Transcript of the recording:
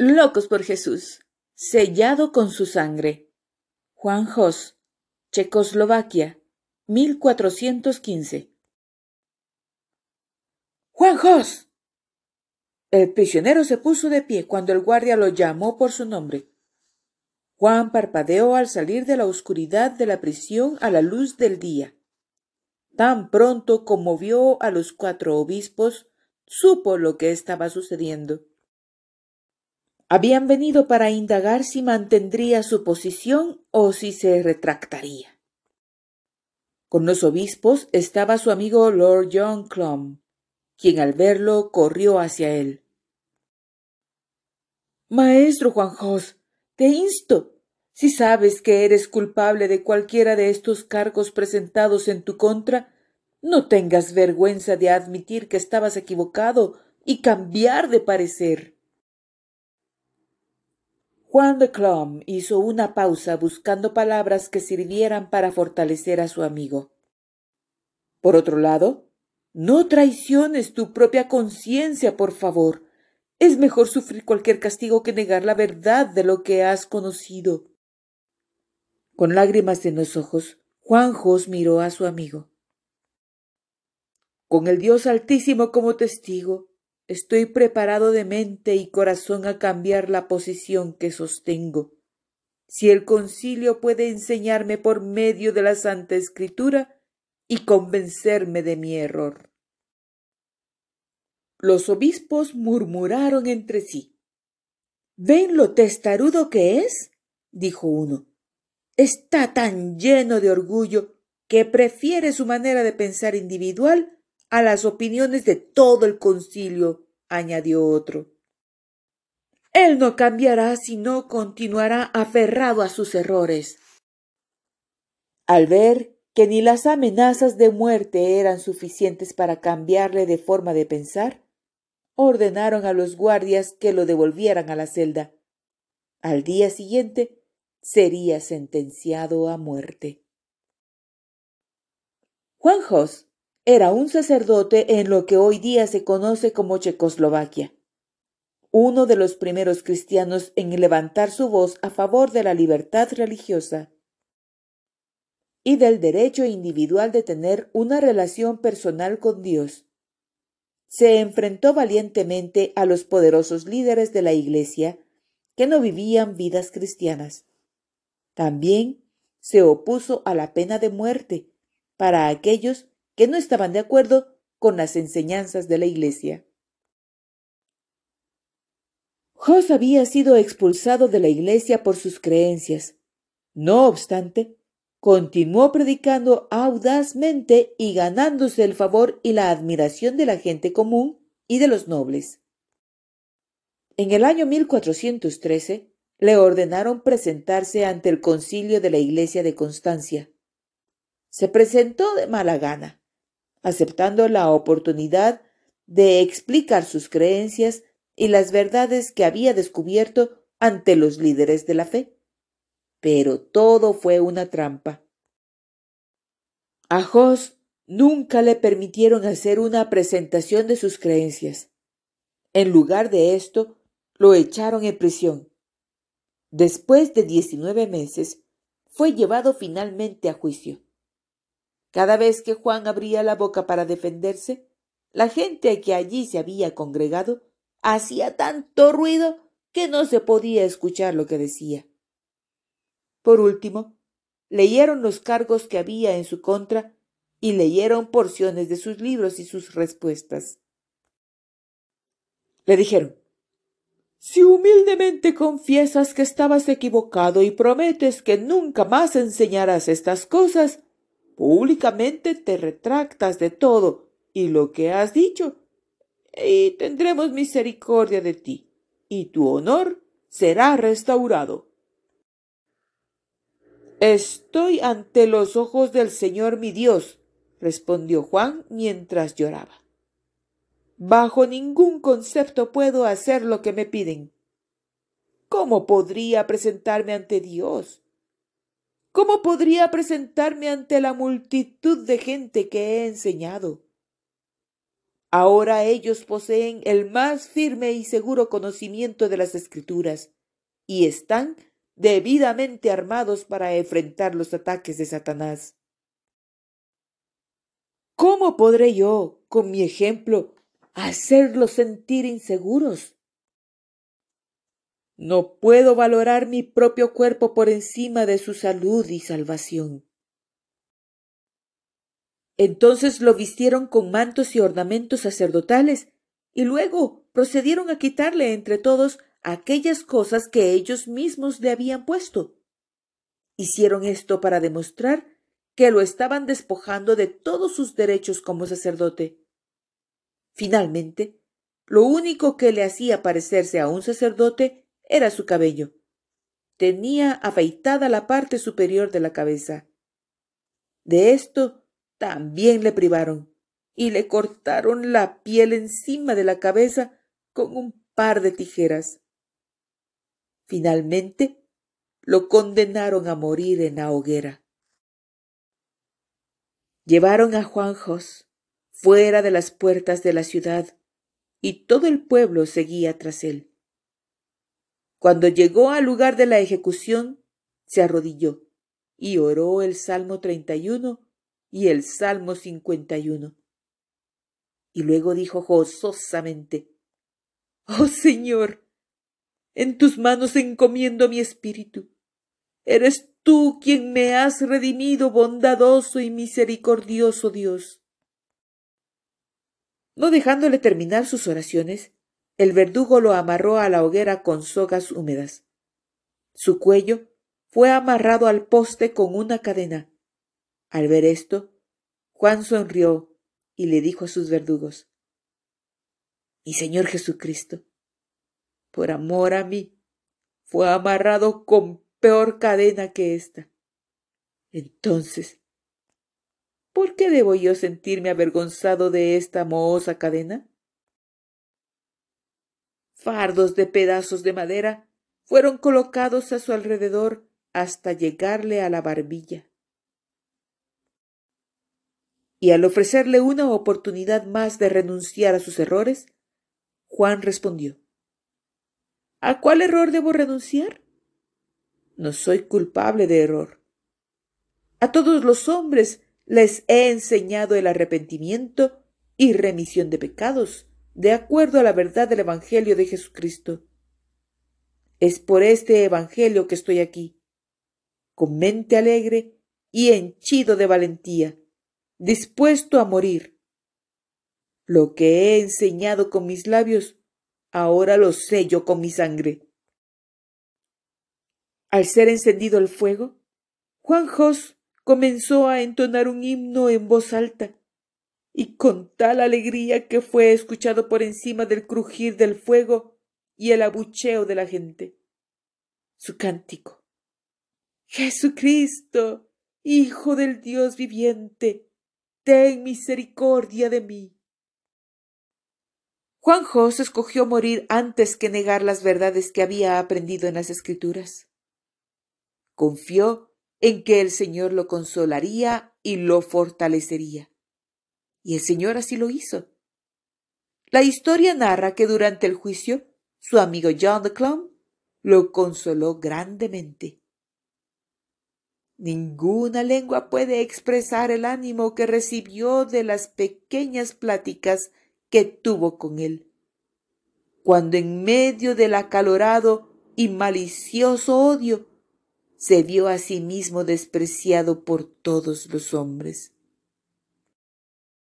Locos por Jesús, sellado con su sangre. Juan Jos, Checoslovaquia, 1415. Juan Jos. El prisionero se puso de pie cuando el guardia lo llamó por su nombre. Juan parpadeó al salir de la oscuridad de la prisión a la luz del día. Tan pronto como vio a los cuatro obispos, supo lo que estaba sucediendo. Habían venido para indagar si mantendría su posición o si se retractaría. Con los obispos estaba su amigo Lord John Clum, quien al verlo corrió hacia él. Maestro Juan Jos, te insto, si sabes que eres culpable de cualquiera de estos cargos presentados en tu contra, no tengas vergüenza de admitir que estabas equivocado y cambiar de parecer. Juan de Clom hizo una pausa buscando palabras que sirvieran para fortalecer a su amigo. Por otro lado, no traiciones tu propia conciencia, por favor. Es mejor sufrir cualquier castigo que negar la verdad de lo que has conocido. Con lágrimas en los ojos, Juan Jos miró a su amigo. Con el Dios Altísimo como testigo, estoy preparado de mente y corazón a cambiar la posición que sostengo. Si el concilio puede enseñarme por medio de la Santa Escritura y convencerme de mi error. Los obispos murmuraron entre sí. ¿Ven lo testarudo que es? dijo uno. Está tan lleno de orgullo que prefiere su manera de pensar individual a las opiniones de todo el concilio, añadió otro. Él no cambiará si no continuará aferrado a sus errores. Al ver que ni las amenazas de muerte eran suficientes para cambiarle de forma de pensar, ordenaron a los guardias que lo devolvieran a la celda. Al día siguiente sería sentenciado a muerte. Juan era un sacerdote en lo que hoy día se conoce como Checoslovaquia, uno de los primeros cristianos en levantar su voz a favor de la libertad religiosa y del derecho individual de tener una relación personal con Dios se enfrentó valientemente a los poderosos líderes de la Iglesia que no vivían vidas cristianas. También se opuso a la pena de muerte para aquellos que no estaban de acuerdo con las enseñanzas de la Iglesia. Jos había sido expulsado de la Iglesia por sus creencias. No obstante, continuó predicando audazmente y ganándose el favor y la admiración de la gente común y de los nobles. En el año 1413 le ordenaron presentarse ante el concilio de la iglesia de Constancia. Se presentó de mala gana, aceptando la oportunidad de explicar sus creencias y las verdades que había descubierto ante los líderes de la fe pero todo fue una trampa. A Jos nunca le permitieron hacer una presentación de sus creencias. En lugar de esto, lo echaron en prisión. Después de diecinueve meses, fue llevado finalmente a juicio. Cada vez que Juan abría la boca para defenderse, la gente que allí se había congregado hacía tanto ruido que no se podía escuchar lo que decía. Por último, leyeron los cargos que había en su contra y leyeron porciones de sus libros y sus respuestas. Le dijeron, si humildemente confiesas que estabas equivocado y prometes que nunca más enseñarás estas cosas, públicamente te retractas de todo y lo que has dicho, y tendremos misericordia de ti, y tu honor será restaurado. Estoy ante los ojos del Señor mi Dios, respondió Juan mientras lloraba. Bajo ningún concepto puedo hacer lo que me piden. ¿Cómo podría presentarme ante Dios? ¿Cómo podría presentarme ante la multitud de gente que he enseñado? Ahora ellos poseen el más firme y seguro conocimiento de las escrituras y están debidamente armados para enfrentar los ataques de Satanás. ¿Cómo podré yo, con mi ejemplo, hacerlos sentir inseguros? No puedo valorar mi propio cuerpo por encima de su salud y salvación. Entonces lo vistieron con mantos y ornamentos sacerdotales, y luego procedieron a quitarle entre todos aquellas cosas que ellos mismos le habían puesto. Hicieron esto para demostrar que lo estaban despojando de todos sus derechos como sacerdote. Finalmente, lo único que le hacía parecerse a un sacerdote era su cabello. Tenía afeitada la parte superior de la cabeza. De esto también le privaron y le cortaron la piel encima de la cabeza con un par de tijeras. Finalmente, lo condenaron a morir en la hoguera. Llevaron a Juan Jos fuera de las puertas de la ciudad y todo el pueblo seguía tras él. Cuando llegó al lugar de la ejecución, se arrodilló y oró el Salmo 31 y el Salmo 51. Y luego dijo gozosamente, Oh Señor, en tus manos encomiendo mi espíritu. Eres tú quien me has redimido, bondadoso y misericordioso Dios. No dejándole terminar sus oraciones, el verdugo lo amarró a la hoguera con sogas húmedas. Su cuello fue amarrado al poste con una cadena al ver esto, Juan sonrió y le dijo a sus verdugos, Mi Señor Jesucristo, por amor a mí, fue amarrado con peor cadena que esta. Entonces, ¿por qué debo yo sentirme avergonzado de esta mohosa cadena? Fardos de pedazos de madera fueron colocados a su alrededor hasta llegarle a la barbilla y al ofrecerle una oportunidad más de renunciar a sus errores, Juan respondió ¿A cuál error debo renunciar? No soy culpable de error. A todos los hombres les he enseñado el arrepentimiento y remisión de pecados, de acuerdo a la verdad del Evangelio de Jesucristo. Es por este Evangelio que estoy aquí, con mente alegre y henchido de valentía dispuesto a morir. Lo que he enseñado con mis labios, ahora lo sello con mi sangre. Al ser encendido el fuego, Juan Jos comenzó a entonar un himno en voz alta, y con tal alegría que fue escuchado por encima del crujir del fuego y el abucheo de la gente. Su cántico. Jesucristo, Hijo del Dios viviente, ten misericordia de mí. Juan Jos escogió morir antes que negar las verdades que había aprendido en las Escrituras. Confió en que el Señor lo consolaría y lo fortalecería. Y el Señor así lo hizo. La historia narra que durante el juicio su amigo John de Clum lo consoló grandemente. Ninguna lengua puede expresar el ánimo que recibió de las pequeñas pláticas que tuvo con él. Cuando en medio del acalorado y malicioso odio se vio a sí mismo despreciado por todos los hombres.